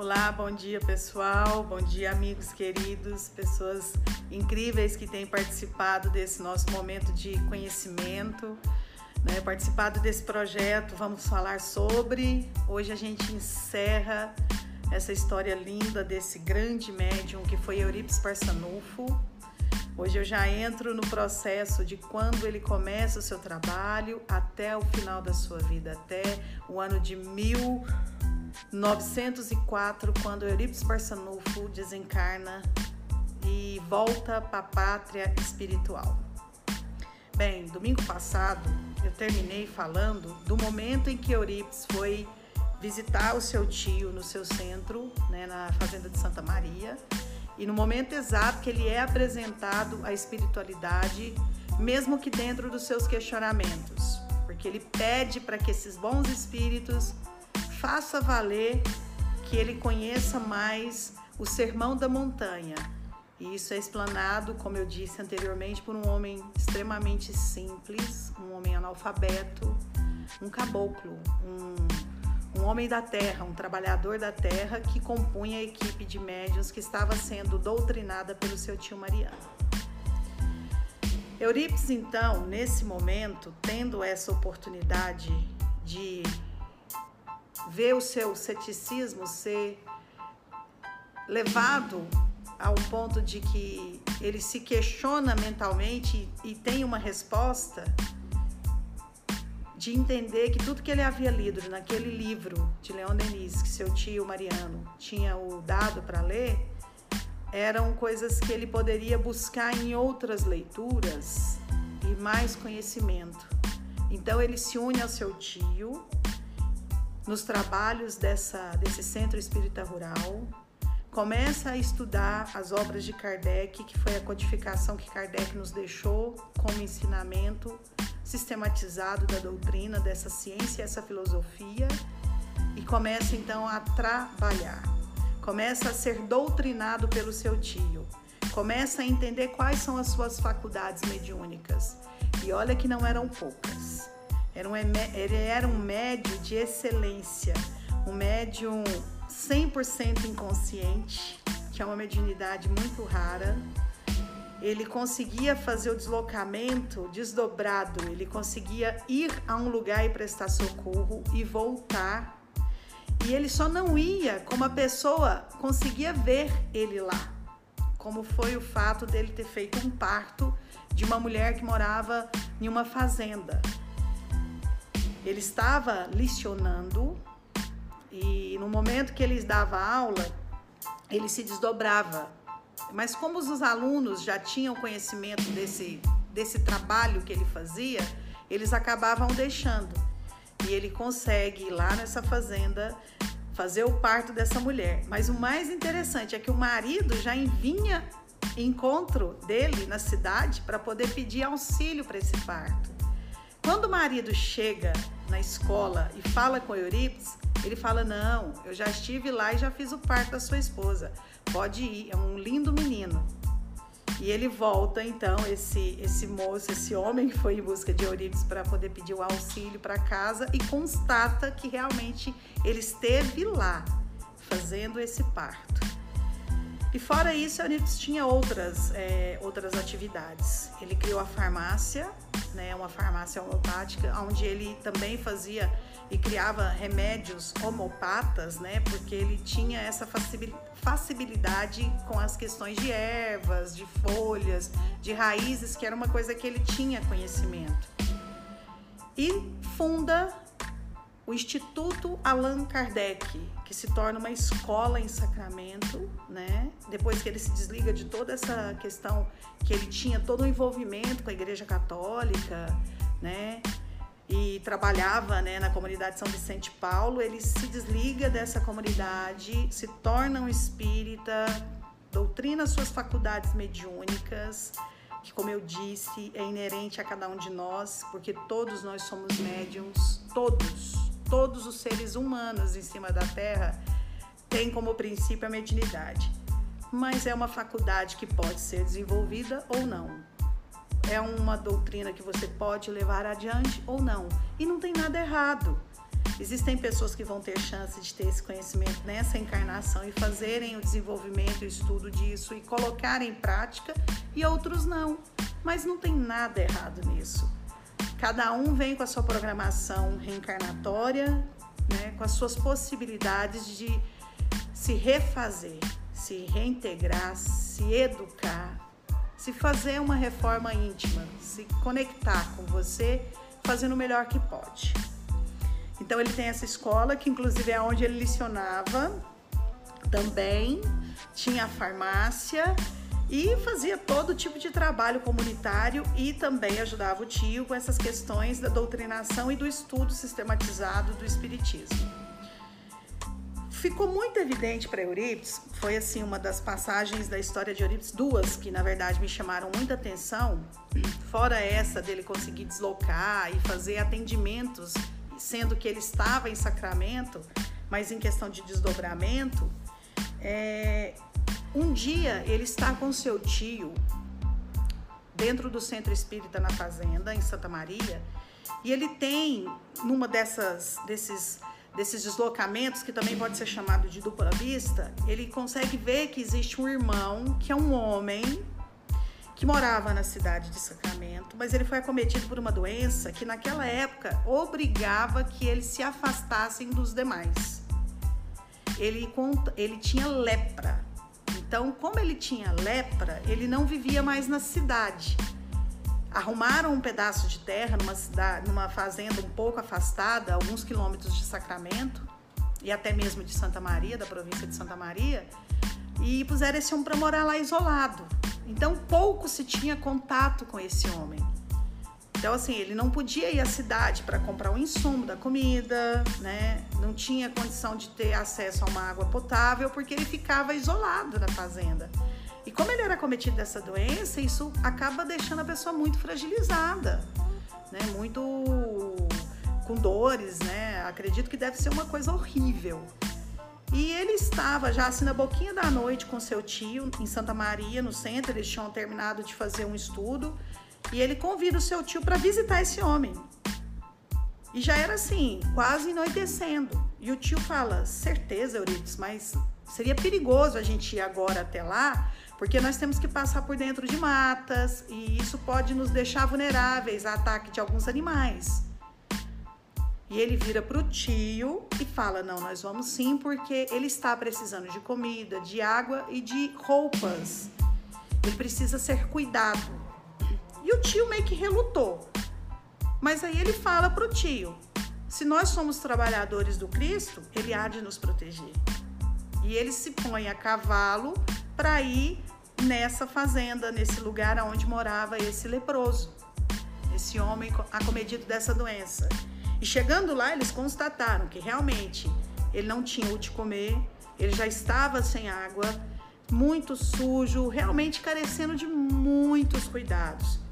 Olá, bom dia pessoal, bom dia amigos queridos, pessoas incríveis que têm participado desse nosso momento de conhecimento, né? participado desse projeto. Vamos falar sobre. Hoje a gente encerra essa história linda desse grande médium que foi Euripides Parsanufo. Hoje eu já entro no processo de quando ele começa o seu trabalho até o final da sua vida, até o ano de 1904, quando Eurípides Barçanufo desencarna e volta para a pátria espiritual. Bem, domingo passado eu terminei falando do momento em que Eurípides foi visitar o seu tio no seu centro, né, na fazenda de Santa Maria, e no momento exato que ele é apresentado à espiritualidade, mesmo que dentro dos seus questionamentos, porque ele pede para que esses bons espíritos faça valer que ele conheça mais o sermão da montanha. E isso é explanado, como eu disse anteriormente, por um homem extremamente simples, um homem analfabeto, um caboclo, um um homem da terra, um trabalhador da terra que compunha a equipe de médiuns que estava sendo doutrinada pelo seu tio Mariano. Eurípides, então, nesse momento, tendo essa oportunidade de ver o seu ceticismo ser levado ao ponto de que ele se questiona mentalmente e tem uma resposta, de entender que tudo que ele havia lido naquele livro de Leon Denis, que seu tio Mariano tinha o dado para ler, eram coisas que ele poderia buscar em outras leituras e mais conhecimento. Então ele se une ao seu tio nos trabalhos dessa, desse centro espírita rural, começa a estudar as obras de Kardec, que foi a codificação que Kardec nos deixou como ensinamento sistematizado da doutrina, dessa ciência, essa filosofia, e começa então a trabalhar. Começa a ser doutrinado pelo seu tio. Começa a entender quais são as suas faculdades mediúnicas. E olha que não eram poucas. Era um, ele era um médio de excelência, um médium 100% inconsciente, que é uma mediunidade muito rara, ele conseguia fazer o deslocamento desdobrado, ele conseguia ir a um lugar e prestar socorro e voltar. E ele só não ia como a pessoa conseguia ver ele lá, como foi o fato dele ter feito um parto de uma mulher que morava em uma fazenda. Ele estava licionando e no momento que ele dava aula, ele se desdobrava mas como os alunos já tinham conhecimento desse, desse trabalho que ele fazia, eles acabavam deixando. E ele consegue ir lá nessa fazenda fazer o parto dessa mulher. Mas o mais interessante é que o marido já vinha encontro dele na cidade para poder pedir auxílio para esse parto. Quando o marido chega na escola e fala com Eurípides, ele fala: Não, eu já estive lá e já fiz o parto da sua esposa. Pode ir, é um lindo menino. E ele volta então, esse, esse moço, esse homem que foi em busca de Eurípides para poder pedir o auxílio para casa e constata que realmente ele esteve lá fazendo esse parto. E fora isso, Eurípides tinha outras, é, outras atividades. Ele criou a farmácia, né, uma farmácia homeopática, onde ele também fazia e criava remédios homopatas, né? Porque ele tinha essa facilidade com as questões de ervas, de folhas, de raízes, que era uma coisa que ele tinha conhecimento. E funda o Instituto Allan Kardec, que se torna uma escola em Sacramento, né? Depois que ele se desliga de toda essa questão que ele tinha todo o envolvimento com a Igreja Católica, né? e trabalhava né, na comunidade São Vicente Paulo, ele se desliga dessa comunidade, se torna um espírita, doutrina suas faculdades mediúnicas, que, como eu disse, é inerente a cada um de nós, porque todos nós somos médiums, todos, todos os seres humanos em cima da Terra têm como princípio a mediunidade. Mas é uma faculdade que pode ser desenvolvida ou não é uma doutrina que você pode levar adiante ou não. E não tem nada errado. Existem pessoas que vão ter chance de ter esse conhecimento nessa encarnação e fazerem o desenvolvimento e estudo disso e colocar em prática, e outros não. Mas não tem nada errado nisso. Cada um vem com a sua programação reencarnatória, né, com as suas possibilidades de se refazer, se reintegrar, se educar, se fazer uma reforma íntima, se conectar com você, fazendo o melhor que pode. Então ele tem essa escola que inclusive é onde ele licionava também, tinha a farmácia e fazia todo tipo de trabalho comunitário e também ajudava o tio com essas questões da doutrinação e do estudo sistematizado do espiritismo. Ficou muito evidente para Eurípides, foi assim uma das passagens da história de Eurípides, duas que na verdade me chamaram muita atenção, fora essa dele conseguir deslocar e fazer atendimentos sendo que ele estava em Sacramento, mas em questão de desdobramento, é, um dia ele está com seu tio dentro do centro espírita na fazenda em Santa Maria e ele tem numa dessas desses desses deslocamentos que também pode ser chamado de dupla vista, ele consegue ver que existe um irmão que é um homem que morava na cidade de Sacramento, mas ele foi acometido por uma doença que naquela época obrigava que eles se afastassem dos demais. Ele, ele tinha lepra. Então, como ele tinha lepra, ele não vivia mais na cidade. Arrumaram um pedaço de terra numa cidade, numa fazenda um pouco afastada, alguns quilômetros de Sacramento e até mesmo de Santa Maria, da província de Santa Maria, e puseram esse homem para morar lá isolado. Então pouco se tinha contato com esse homem. Então assim, ele não podia ir à cidade para comprar o insumo da comida, né? Não tinha condição de ter acesso a uma água potável porque ele ficava isolado na fazenda. E como ele era cometido dessa doença, isso acaba deixando a pessoa muito fragilizada, né? Muito com dores, né? Acredito que deve ser uma coisa horrível. E ele estava já assim na boquinha da noite com seu tio em Santa Maria, no centro. Eles tinham terminado de fazer um estudo e ele convida o seu tio para visitar esse homem. E já era assim, quase anoitecendo. E o tio fala: certeza, Euripides, mas seria perigoso a gente ir agora até lá, porque nós temos que passar por dentro de matas e isso pode nos deixar vulneráveis a ataque de alguns animais. E ele vira para o tio e fala: Não, nós vamos sim, porque ele está precisando de comida, de água e de roupas. Ele precisa ser cuidado. E o tio meio que relutou. Mas aí ele fala para o tio: Se nós somos trabalhadores do Cristo, ele há de nos proteger. E ele se põe a cavalo para ir nessa fazenda, nesse lugar onde morava esse leproso, esse homem acometido dessa doença. E chegando lá, eles constataram que realmente ele não tinha o de comer, ele já estava sem água, muito sujo, realmente carecendo de muitos cuidados.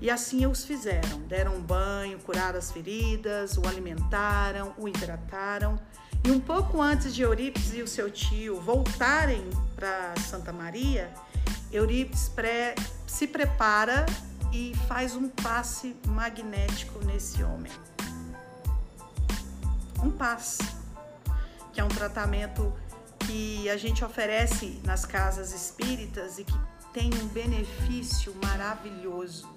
E assim os fizeram: deram um banho, curaram as feridas, o alimentaram, o hidrataram. E um pouco antes de Eurípides e o seu tio voltarem para Santa Maria, Eurípides pré, se prepara e faz um passe magnético nesse homem um passe, que é um tratamento que a gente oferece nas casas espíritas e que tem um benefício maravilhoso.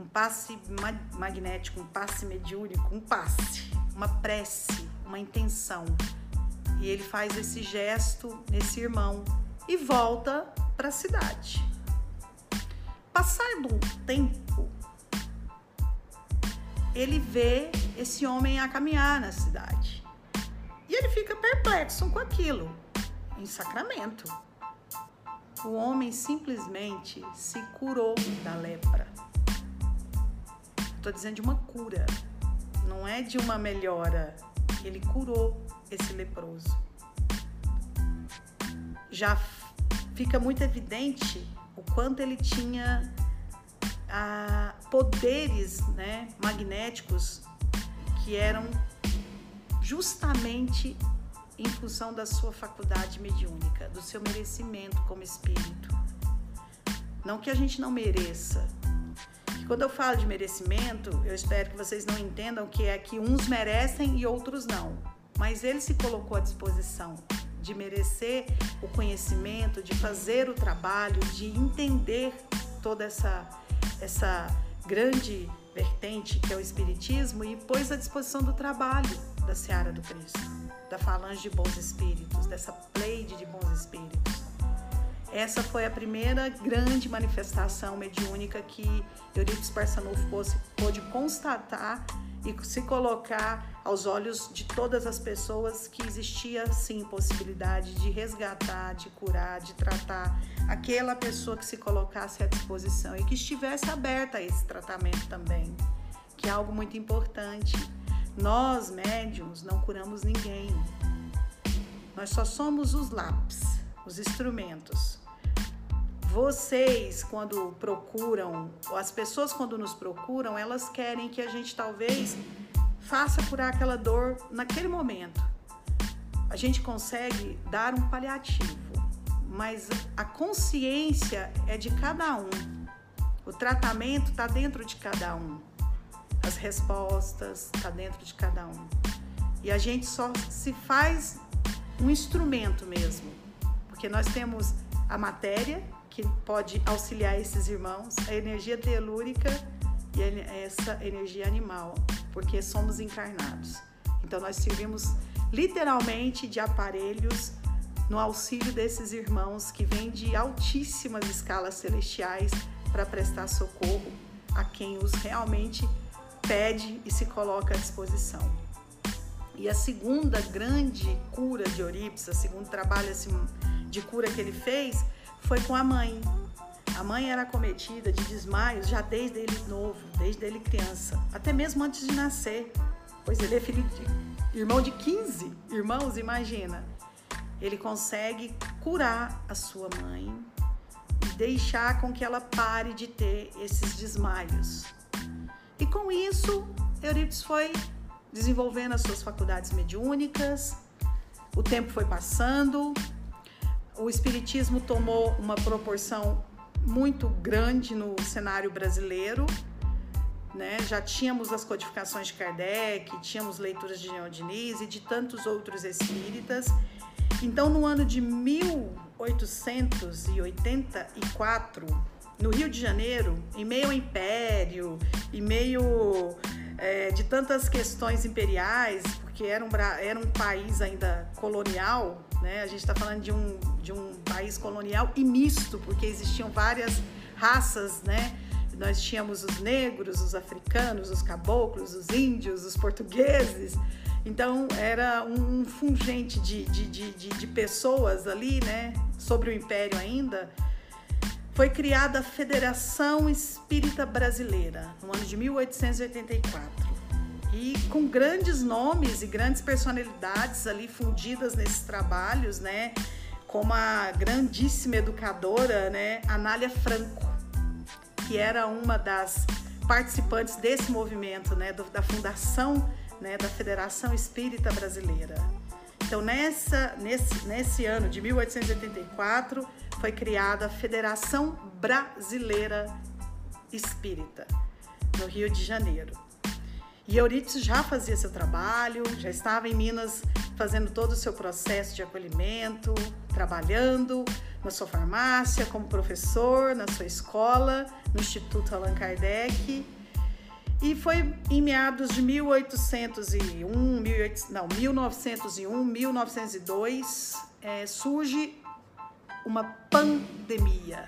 Um passe magnético, um passe mediúnico, um passe, uma prece, uma intenção. E ele faz esse gesto nesse irmão e volta para a cidade. Passado um tempo, ele vê esse homem a caminhar na cidade. E ele fica perplexo com aquilo, em Sacramento. O homem simplesmente se curou da lepra. Estou dizendo de uma cura, não é de uma melhora. Ele curou esse leproso. Já fica muito evidente o quanto ele tinha ah, poderes né, magnéticos que eram justamente em função da sua faculdade mediúnica, do seu merecimento como espírito. Não que a gente não mereça. Quando eu falo de merecimento, eu espero que vocês não entendam que é que uns merecem e outros não. Mas ele se colocou à disposição de merecer o conhecimento, de fazer o trabalho, de entender toda essa, essa grande vertente que é o Espiritismo e pôs à disposição do trabalho da Seara do Cristo, da falange de bons espíritos, dessa pleide de bons espíritos. Essa foi a primeira grande manifestação mediúnica que Eurípides Barçanufo pôde constatar e se colocar aos olhos de todas as pessoas que existia sim possibilidade de resgatar, de curar, de tratar aquela pessoa que se colocasse à disposição e que estivesse aberta a esse tratamento também, que é algo muito importante. Nós, médiums, não curamos ninguém. Nós só somos os lápis, os instrumentos. Vocês, quando procuram, ou as pessoas, quando nos procuram, elas querem que a gente talvez faça curar aquela dor naquele momento. A gente consegue dar um paliativo, mas a consciência é de cada um. O tratamento está dentro de cada um. As respostas está dentro de cada um. E a gente só se faz um instrumento mesmo, porque nós temos a matéria que pode auxiliar esses irmãos, a energia telúrica e essa energia animal, porque somos encarnados. Então nós servimos literalmente de aparelhos no auxílio desses irmãos que vêm de altíssimas escalas celestiais para prestar socorro a quem os realmente pede e se coloca à disposição. E a segunda grande cura de Eurípides, o segundo trabalho assim, de cura que ele fez, foi com a mãe. A mãe era cometida de desmaios já desde ele novo, desde ele criança, até mesmo antes de nascer, pois ele é filho de irmão de 15 irmãos, imagina. Ele consegue curar a sua mãe e deixar com que ela pare de ter esses desmaios. E com isso, Eurípides foi desenvolvendo as suas faculdades mediúnicas, o tempo foi passando, o espiritismo tomou uma proporção muito grande no cenário brasileiro. Né? Já tínhamos as codificações de Kardec, tínhamos leituras de Leon Diniz e de tantos outros espíritas. Então, no ano de 1884, no Rio de Janeiro, em meio ao império, em meio é, de tantas questões imperiais, porque era um, era um país ainda colonial, né? A gente está falando de um, de um país colonial e misto, porque existiam várias raças, né? Nós tínhamos os negros, os africanos, os caboclos, os índios, os portugueses. Então era um fungente de, de, de, de, pessoas ali, né? Sobre o império ainda. Foi criada a Federação Espírita Brasileira no ano de 1884 e com grandes nomes e grandes personalidades ali fundidas nesses trabalhos, né? Como a grandíssima educadora, né, Anália Franco, que era uma das participantes desse movimento, né, da fundação, né, da Federação Espírita Brasileira. Então, nessa, nesse, nesse ano de 1884, foi criada a Federação Brasileira Espírita, no Rio de Janeiro. E Eurípides já fazia seu trabalho, já estava em Minas fazendo todo o seu processo de acolhimento, trabalhando na sua farmácia, como professor, na sua escola, no Instituto Allan Kardec. E foi em meados de 1801, 18, não, 1901, 1902, é, surge uma pandemia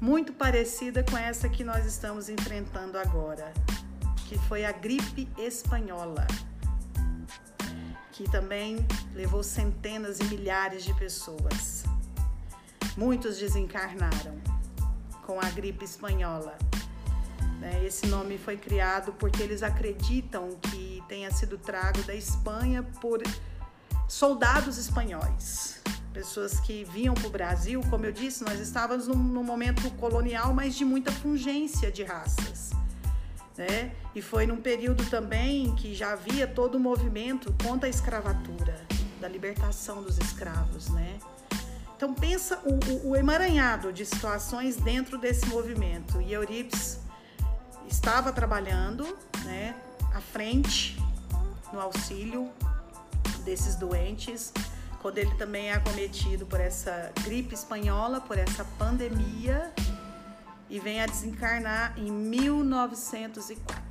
muito parecida com essa que nós estamos enfrentando agora que foi a gripe espanhola, que também levou centenas e milhares de pessoas. Muitos desencarnaram com a gripe espanhola. Né? Esse nome foi criado porque eles acreditam que tenha sido trago da Espanha por soldados espanhóis, pessoas que vinham para o Brasil. Como eu disse, nós estávamos num, num momento colonial, mas de muita fungência de raças né? E foi num período também que já havia todo o movimento contra a escravatura, da libertação dos escravos, né? então pensa o, o, emaranhado de situações dentro desse movimento. E Euripides estava trabalhando né, à frente no auxílio desses doentes, quando ele também é acometido por essa gripe espanhola, por essa pandemia, e vem a desencarnar em 1904.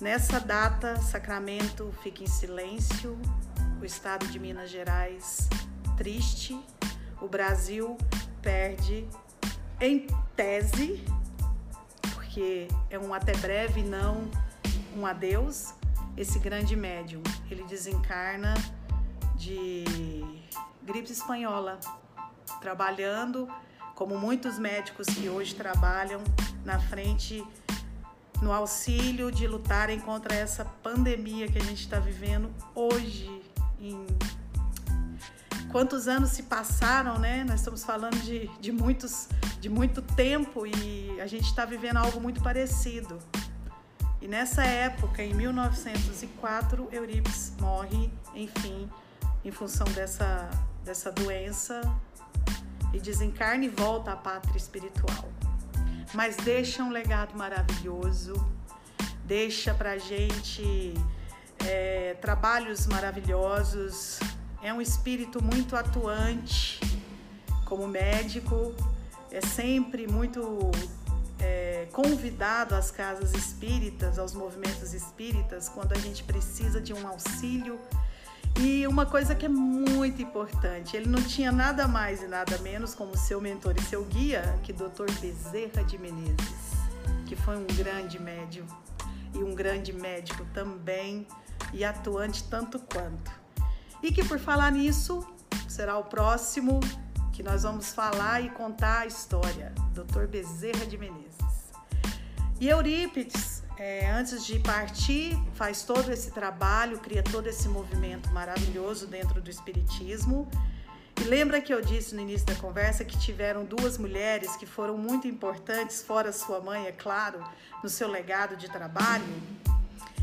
Nessa data, Sacramento fica em silêncio, o estado de Minas Gerais triste, o Brasil perde em tese, porque é um até breve, não um adeus, esse grande médium. Ele desencarna de gripe espanhola, trabalhando como muitos médicos que hoje trabalham na frente no auxílio de lutarem contra essa pandemia que a gente está vivendo hoje. Em quantos anos se passaram, né? Nós estamos falando de, de, muitos, de muito tempo e a gente está vivendo algo muito parecido. E nessa época, em 1904, Eurípides morre, enfim, em função dessa, dessa doença e desencarna e volta à pátria espiritual. Mas deixa um legado maravilhoso, deixa pra gente é, trabalhos maravilhosos, é um espírito muito atuante como médico, é sempre muito é, convidado às casas espíritas, aos movimentos espíritas, quando a gente precisa de um auxílio e uma coisa que é muito importante, ele não tinha nada mais e nada menos como seu mentor e seu guia que Dr. Bezerra de Menezes, que foi um grande médium e um grande médico também e atuante tanto quanto. E que por falar nisso, será o próximo que nós vamos falar e contar a história, Dr. Bezerra de Menezes. E Eurípides é, antes de partir, faz todo esse trabalho, cria todo esse movimento maravilhoso dentro do Espiritismo. E lembra que eu disse no início da conversa que tiveram duas mulheres que foram muito importantes, fora sua mãe, é claro, no seu legado de trabalho?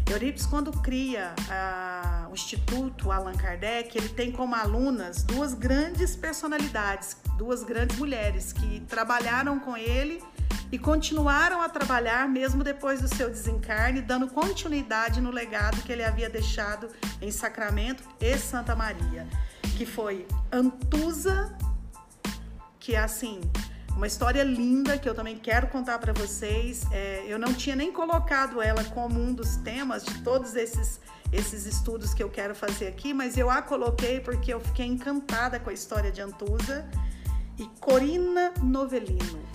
Eurípides, quando cria a, o Instituto Allan Kardec, ele tem como alunas duas grandes personalidades, duas grandes mulheres que trabalharam com ele e continuaram a trabalhar mesmo depois do seu desencarne, dando continuidade no legado que ele havia deixado em Sacramento e Santa Maria, que foi Antusa, que é assim, uma história linda que eu também quero contar para vocês. É, eu não tinha nem colocado ela como um dos temas de todos esses esses estudos que eu quero fazer aqui, mas eu a coloquei porque eu fiquei encantada com a história de Antusa e Corina Novelino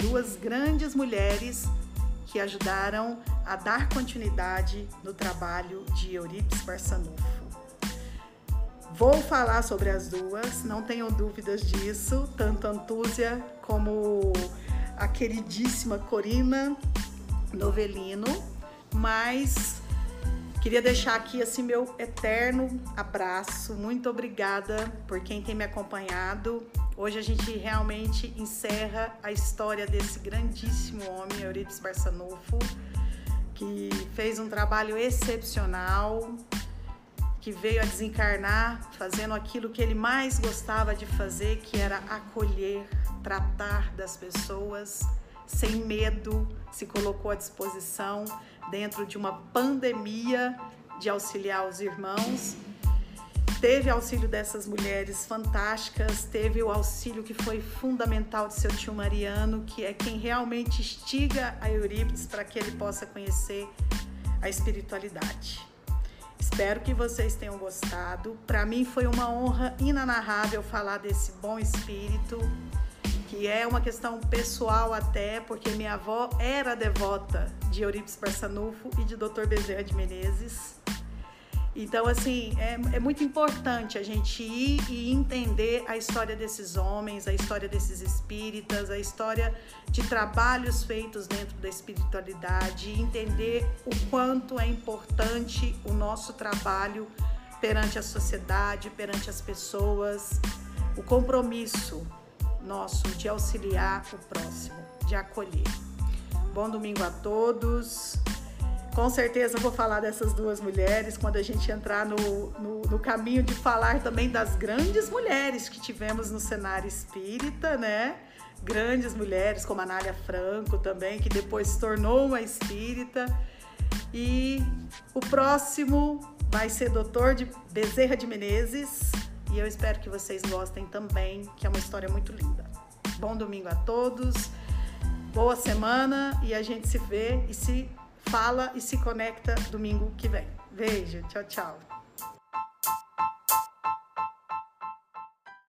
duas grandes mulheres que ajudaram a dar continuidade no trabalho de Eurípides Barçanufo. Vou falar sobre as duas, não tenham dúvidas disso, tanto Antúzia como a queridíssima Corina Novelino, mas queria deixar aqui assim meu eterno abraço. Muito obrigada por quem tem me acompanhado Hoje a gente realmente encerra a história desse grandíssimo homem, Euripides Barçanufo, que fez um trabalho excepcional, que veio a desencarnar fazendo aquilo que ele mais gostava de fazer, que era acolher, tratar das pessoas sem medo, se colocou à disposição dentro de uma pandemia de auxiliar os irmãos teve auxílio dessas mulheres fantásticas, teve o auxílio que foi fundamental de seu tio Mariano, que é quem realmente instiga a Eurípides para que ele possa conhecer a espiritualidade. Espero que vocês tenham gostado. Para mim foi uma honra inanarrável falar desse bom espírito, que é uma questão pessoal até, porque minha avó era devota de Eurípides Barçanufo e de Dr. Bezerra de Menezes. Então, assim, é, é, muito importante a gente ir e entender a história desses homens, a história desses espíritas, a história de trabalhos feitos dentro da espiritualidade, entender o quanto é importante o nosso trabalho perante a sociedade, perante as pessoas, o compromisso nosso de auxiliar o próximo, de acolher. Bom domingo a todos. Com certeza vou falar dessas duas mulheres quando a gente entrar no, no, no, caminho de falar também das grandes mulheres que tivemos no cenário espírita, né? Grandes mulheres como a Nália Franco também, que depois se tornou uma espírita. E o próximo vai ser Doutor de Bezerra de Menezes. E eu espero que vocês gostem também, que é uma história muito linda. Bom domingo a todos, boa semana e a gente se vê e se fala e se conecta domingo que vem. Beijo, tchau, tchau.